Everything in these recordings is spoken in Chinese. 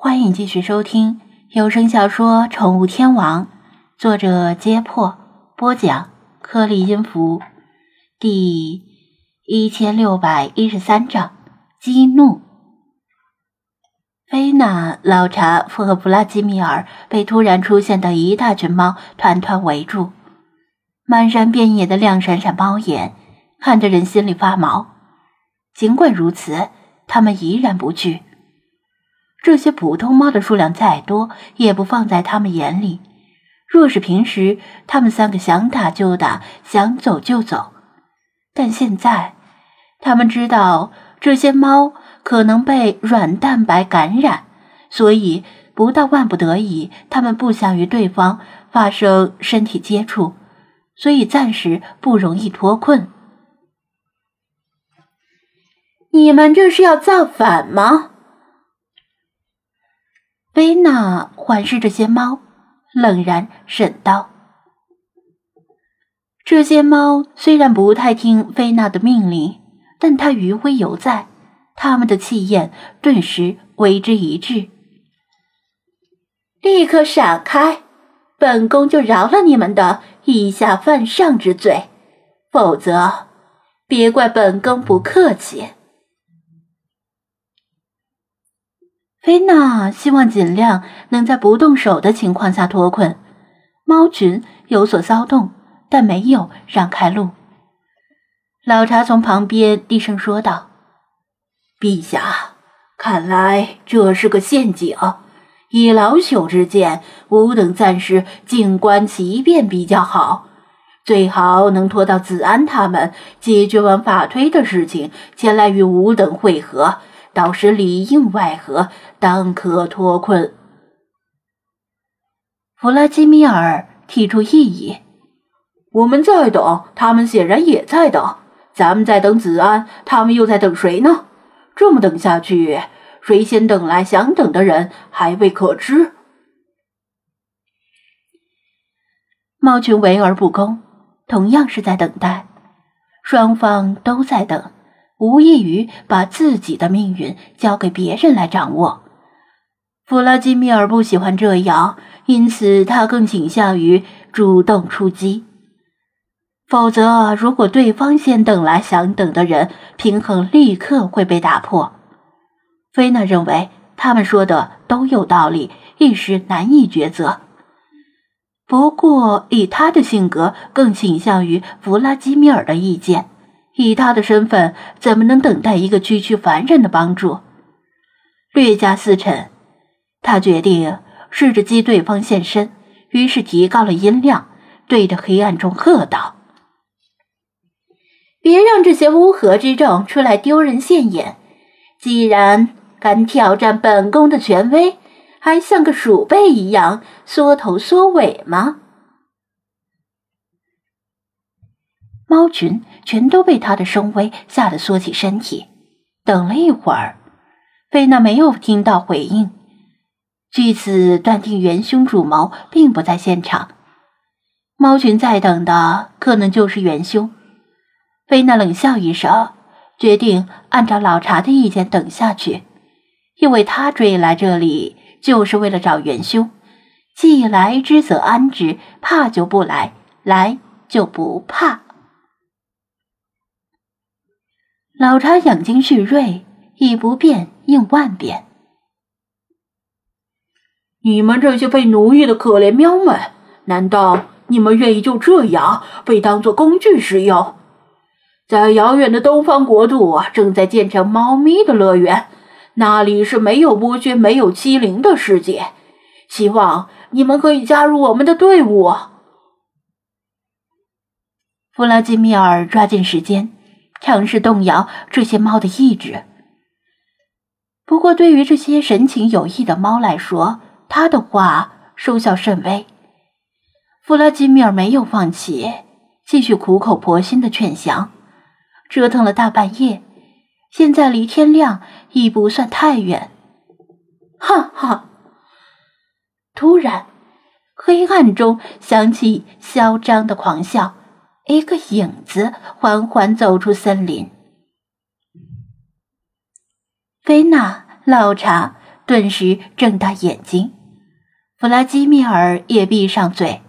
欢迎继续收听有声小说《宠物天王》，作者：揭破，播讲：颗粒音符，第一千六百一十三章：激怒。菲娜、老查夫和弗拉基米尔被突然出现的一大群猫团团围住，漫山遍野的亮闪闪猫眼，看得人心里发毛。尽管如此，他们依然不惧。这些普通猫的数量再多，也不放在他们眼里。若是平时，他们三个想打就打，想走就走。但现在，他们知道这些猫可能被软蛋白感染，所以不到万不得已，他们不想与对方发生身体接触，所以暂时不容易脱困。你们这是要造反吗？菲娜环视这些猫，冷然审道：“这些猫虽然不太听菲娜的命令，但它余威犹在，他们的气焰顿时为之一滞。立刻闪开，本宫就饶了你们的以下犯上之罪，否则别怪本宫不客气。”菲娜希望尽量能在不动手的情况下脱困。猫群有所骚动，但没有让开路。老查从旁边低声说道：“陛下，看来这是个陷阱。以老朽之见，吾等暂时静观其变比较好。最好能拖到子安他们解决完法推的事情，前来与吾等会合。”到时里应外合，当可脱困。弗拉基米尔提出异议：“我们在等，他们显然也在等。咱们在等子安，他们又在等谁呢？这么等下去，谁先等来想等的人还未可知。”猫群围而不攻，同样是在等待，双方都在等。无异于把自己的命运交给别人来掌握。弗拉基米尔不喜欢这样，因此他更倾向于主动出击。否则，如果对方先等来想等的人，平衡立刻会被打破。菲娜认为他们说的都有道理，一时难以抉择。不过，以他的性格，更倾向于弗拉基米尔的意见。以他的身份，怎么能等待一个区区凡人的帮助？略加思忖，他决定试着激对方现身，于是提高了音量，对着黑暗中喝道：“别让这些乌合之众出来丢人现眼！既然敢挑战本宫的权威，还像个鼠辈一样缩头缩尾吗？”猫群全都被他的声威吓得缩起身体。等了一会儿，菲娜没有听到回应，据此断定元凶主谋并不在现场。猫群在等的可能就是元凶。菲娜冷笑一声，决定按照老查的意见等下去，因为他追来这里就是为了找元凶。既来之则安之，怕就不来，来就不怕。老查养精蓄锐，以不变应万变。你们这些被奴役的可怜喵们，难道你们愿意就这样被当做工具使用？在遥远的东方国度，正在建成猫咪的乐园，那里是没有剥削、没有欺凌的世界。希望你们可以加入我们的队伍。弗拉基米尔抓紧时间。尝试动摇这些猫的意志。不过，对于这些神情有异的猫来说，他的话收效甚微。弗拉基米尔没有放弃，继续苦口婆心的劝降。折腾了大半夜，现在离天亮已不算太远。哈哈！突然，黑暗中响起嚣张的狂笑。一个影子缓缓走出森林，菲娜、老查顿时睁大眼睛。弗拉基米尔也闭上嘴。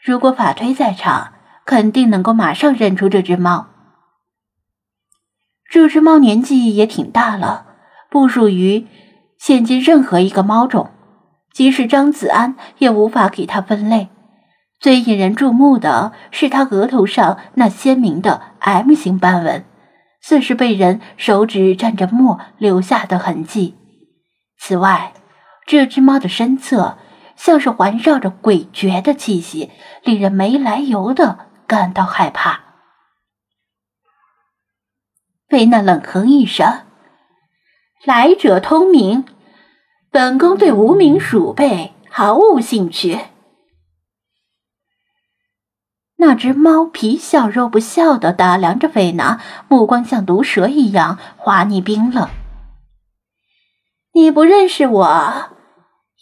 如果法推在场，肯定能够马上认出这只猫。这只猫年纪也挺大了，不属于现今任何一个猫种，即使张子安也无法给它分类。最引人注目的是它额头上那鲜明的 M 型斑纹，似是被人手指蘸着墨留下的痕迹。此外，这只猫的身侧像是环绕着诡谲的气息，令人没来由的感到害怕。菲娜冷哼一声：“来者通明，本宫对无名鼠辈毫无兴趣。”那只猫皮笑肉不笑的打量着菲娜，目光像毒蛇一样滑腻冰冷。你不认识我，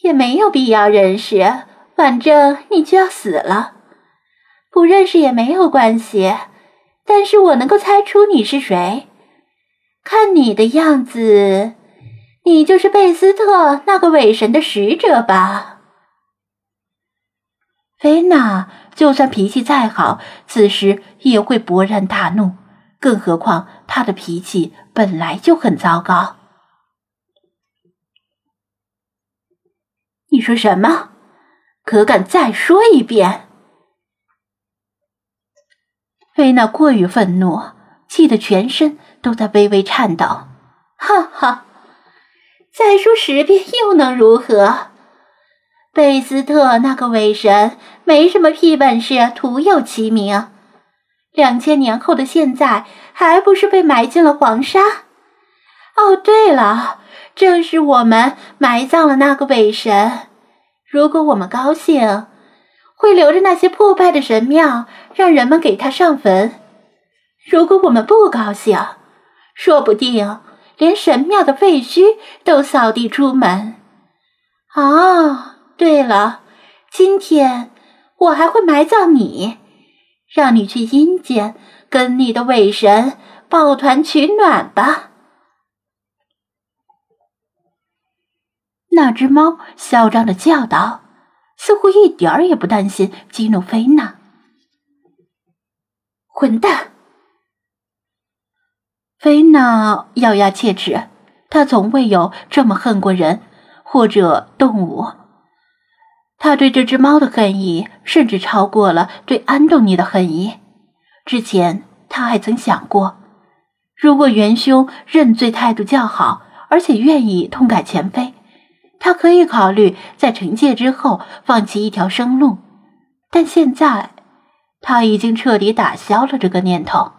也没有必要认识，反正你就要死了。不认识也没有关系，但是我能够猜出你是谁。看你的样子，你就是贝斯特那个伪神的使者吧？菲娜。就算脾气再好，此时也会勃然大怒。更何况她的脾气本来就很糟糕。你说什么？可敢再说一遍？菲娜过于愤怒，气得全身都在微微颤抖。哈哈，再说十遍又能如何？贝斯特那个伪神没什么屁本事，徒有其名。两千年后的现在，还不是被埋进了黄沙？哦，对了，正是我们埋葬了那个伪神。如果我们高兴，会留着那些破败的神庙，让人们给他上坟；如果我们不高兴，说不定连神庙的废墟都扫地出门。啊！对了，今天我还会埋葬你，让你去阴间跟你的伪神抱团取暖吧。那只猫嚣张的叫道，似乎一点儿也不担心激怒菲娜。混蛋！菲娜咬牙切齿，她从未有这么恨过人或者动物。他对这只猫的恨意，甚至超过了对安东尼的恨意。之前他还曾想过，如果元凶认罪态度较好，而且愿意痛改前非，他可以考虑在惩戒之后放弃一条生路。但现在，他已经彻底打消了这个念头。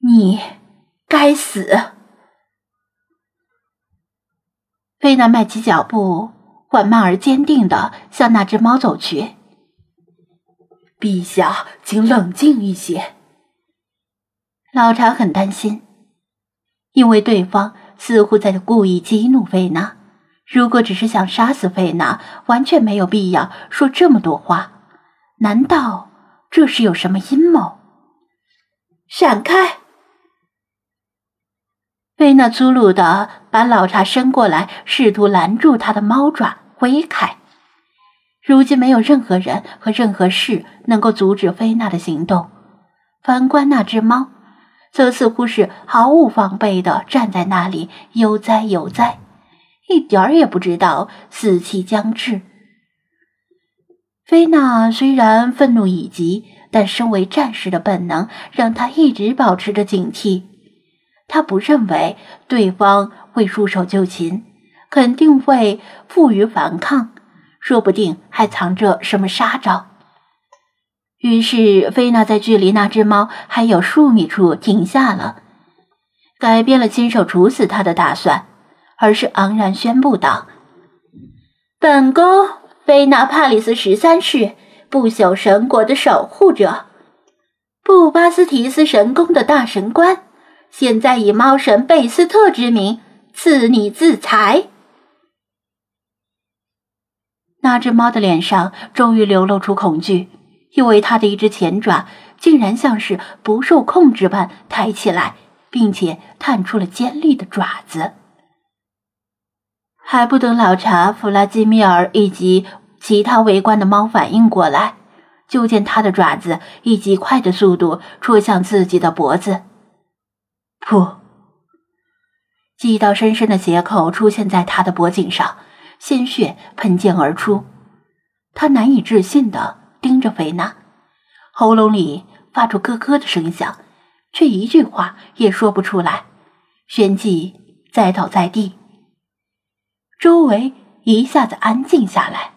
你该死！菲娜迈起脚步，缓慢而坚定的向那只猫走去。陛下，请冷静一些。老查很担心，因为对方似乎在故意激怒菲娜。如果只是想杀死菲娜，完全没有必要说这么多话。难道这是有什么阴谋？闪开！菲娜粗鲁的把老茶伸过来，试图拦住他的猫爪挥开。如今没有任何人和任何事能够阻止菲娜的行动。反观那只猫，则似乎是毫无防备的站在那里，悠哉悠哉，一点儿也不知道死期将至。菲娜虽然愤怒已极，但身为战士的本能让她一直保持着警惕。他不认为对方会束手就擒，肯定会负隅反抗，说不定还藏着什么杀招。于是，菲娜在距离那只猫还有数米处停下了，改变了亲手处死他的打算，而是昂然宣布道：“本宫菲娜·帕里斯十三世，不朽神国的守护者，布巴斯提斯神宫的大神官。”现在以猫神贝斯特之名赐你自裁。那只猫的脸上终于流露出恐惧，因为它的一只前爪竟然像是不受控制般抬起来，并且探出了尖利的爪子。还不等老查弗拉基米尔以及其他围观的猫反应过来，就见他的爪子以极快的速度戳向自己的脖子。噗！几道深深的血口出现在他的脖颈上，鲜血喷溅而出。他难以置信的盯着菲娜，喉咙里发出咯咯的声响，却一句话也说不出来，旋即栽倒在地。周围一下子安静下来。